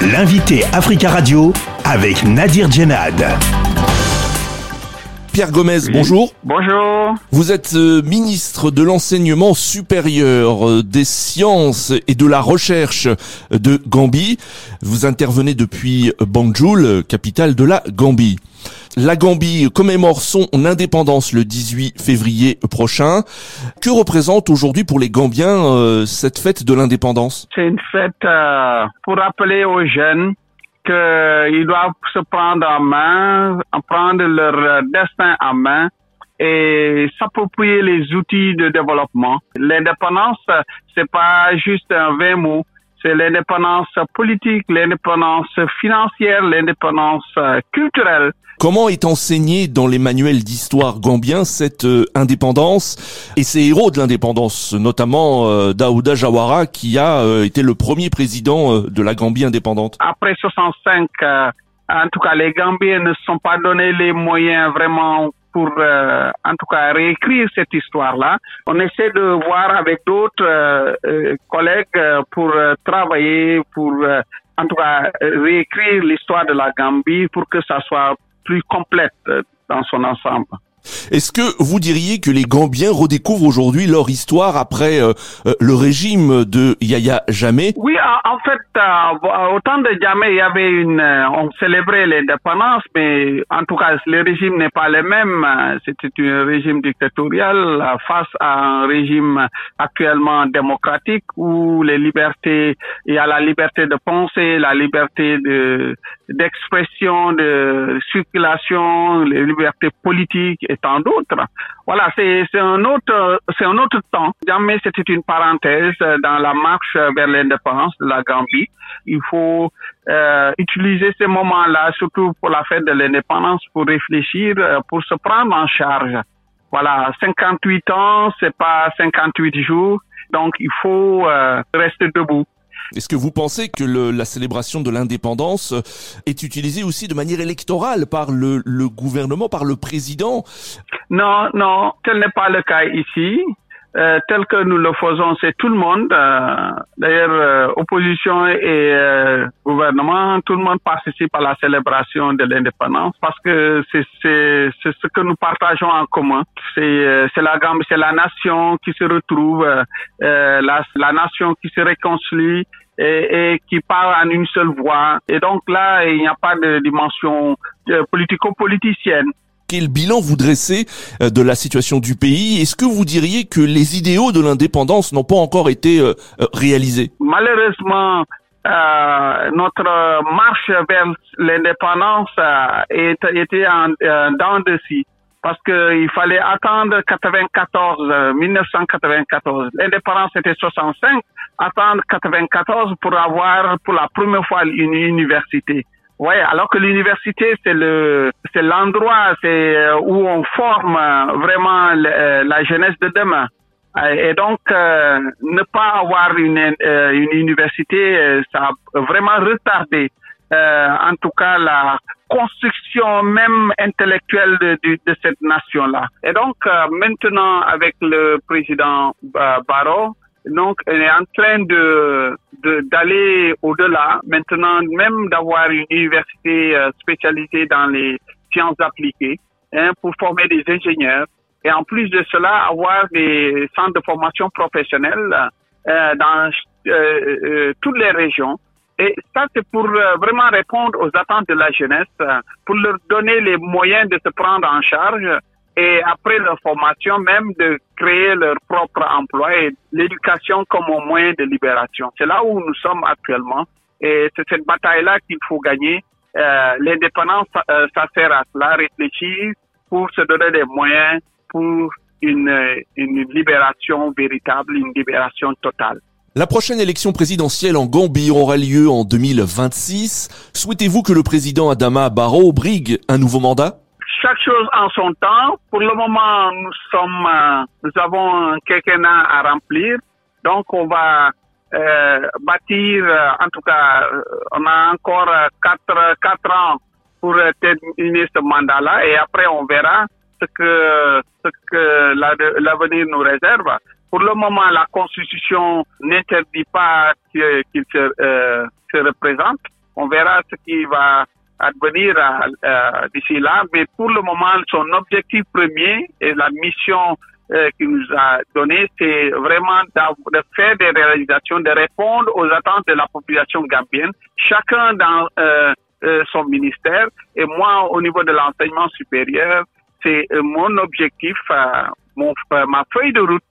L'invité Africa Radio avec Nadir Djenad. Pierre Gomez, bonjour. Bonjour. Vous êtes euh, ministre de l'enseignement supérieur, euh, des sciences et de la recherche de Gambie. Vous intervenez depuis Banjul, capitale de la Gambie. La Gambie commémore son indépendance le 18 février prochain. Que représente aujourd'hui pour les Gambiens euh, cette fête de l'indépendance? C'est une fête euh, pour rappeler aux jeunes qu'ils doivent se prendre en main, prendre leur destin en main et s'approprier les outils de développement. L'indépendance, c'est pas juste un vain mot, c'est l'indépendance politique, l'indépendance financière, l'indépendance euh, culturelle. Comment est enseignée dans les manuels d'histoire gambien cette euh, indépendance et ces héros de l'indépendance, notamment euh, Daouda Jawara qui a été le premier président de la Gambie indépendante? Après 65, en tout cas, les Gambiens ne sont pas donné les moyens vraiment pour, euh, en tout cas, réécrire cette histoire-là. On essaie de voir avec d'autres euh, euh, collègues pour travailler, pour, en tout cas, réécrire l'histoire de la Gambie pour que ça soit plus complète dans son ensemble. Est-ce que vous diriez que les Gambiens redécouvrent aujourd'hui leur histoire après euh, euh, le régime de Yaya Jammeh? Oui, en fait, euh, au de Jammeh, il y avait une, on célébrait l'indépendance, mais en tout cas, le régime n'est pas le même. C'était un régime dictatorial face à un régime actuellement démocratique où les libertés, il y a la liberté de penser, la liberté de d'expression, de circulation, les libertés politiques et tant d'autres. Voilà, c'est un autre c'est un autre temps. Jamais c'était une parenthèse dans la marche vers l'indépendance de la Gambie. Il faut euh, utiliser ces moments-là, surtout pour la fête de l'indépendance, pour réfléchir, euh, pour se prendre en charge. Voilà, 58 ans, c'est pas 58 jours, donc il faut euh, rester debout. Est-ce que vous pensez que le, la célébration de l'indépendance est utilisée aussi de manière électorale par le, le gouvernement, par le président? Non, non, tel n'est pas le cas ici. Euh, tel que nous le faisons, c'est tout le monde. Euh, D'ailleurs, euh, opposition et euh, gouvernement, tout le monde participe à la célébration de l'indépendance parce que c'est ce que nous partageons en commun. C'est euh, la c'est la nation qui se retrouve, la, la nation qui se réconcilie et, et, qui parle en une seule voix. Et donc là, il n'y a pas de dimension politico-politicienne quel bilan vous dressez euh, de la situation du pays? Est-ce que vous diriez que les idéaux de l'indépendance n'ont pas encore été euh, euh, réalisés? Malheureusement, euh, notre marche vers l'indépendance était en dents de scie parce qu'il fallait attendre 94, 1994. L'indépendance était 65, attendre 94 pour avoir pour la première fois une université. Ouais, alors que l'université c'est le c'est l'endroit c'est euh, où on forme euh, vraiment euh, la jeunesse de demain. Et donc ne pas avoir une une université ça a vraiment retardé en tout cas la construction même intellectuelle de, de, cette nation là. Et donc maintenant avec le président Barrow donc, on est en train de d'aller au-delà. Maintenant, même d'avoir une université euh, spécialisée dans les sciences appliquées hein, pour former des ingénieurs. Et en plus de cela, avoir des centres de formation professionnelle euh, dans euh, euh toutes les régions. Et ça, c'est pour vraiment répondre aux attentes de la jeunesse, pour leur donner les moyens de se prendre en charge et après leur formation même de créer leur propre emploi et l'éducation comme un moyen de libération. C'est là où nous sommes actuellement et c'est cette bataille-là qu'il faut gagner. Euh, L'indépendance, euh, ça sert à cela, réfléchir pour se donner des moyens pour une, une libération véritable, une libération totale. La prochaine élection présidentielle en Gambie aura lieu en 2026. Souhaitez-vous que le président Adama Barrow brigue un nouveau mandat? Chose en son temps. Pour le moment, nous sommes, euh, nous avons à remplir. Donc, on va euh, bâtir, euh, en tout cas, on a encore quatre, quatre ans pour terminer ce mandat-là et après, on verra ce que, ce que l'avenir nous réserve. Pour le moment, la Constitution n'interdit pas qu'il se, se représente on verra ce qui va advenir d'ici là. Mais pour le moment, son objectif premier et la mission euh, qui nous a donné, c'est vraiment de faire des réalisations, de répondre aux attentes de la population gambienne, chacun dans euh, euh, son ministère. Et moi, au niveau de l'enseignement supérieur, c'est mon objectif, mon, ma feuille de route,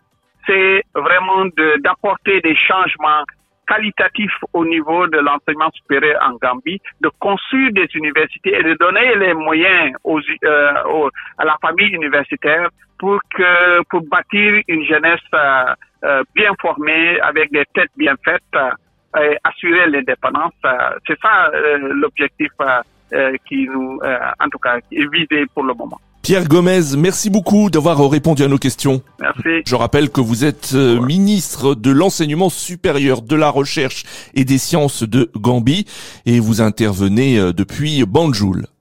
c'est vraiment d'apporter des changements qualitatif au niveau de l'enseignement supérieur en Gambie, de construire des universités et de donner les moyens aux, euh, à la famille universitaire pour que pour bâtir une jeunesse euh, euh bien formée avec des têtes bien faites euh, et assurer l'indépendance. Euh, c'est ça l'objectif qui nous, en tout cas, est visé pour le moment. Pierre Gomez, merci beaucoup d'avoir répondu à nos questions. Merci. Je rappelle que vous êtes euh, ministre de l'enseignement supérieur, de la recherche et des sciences de Gambie et vous intervenez euh, depuis Banjul.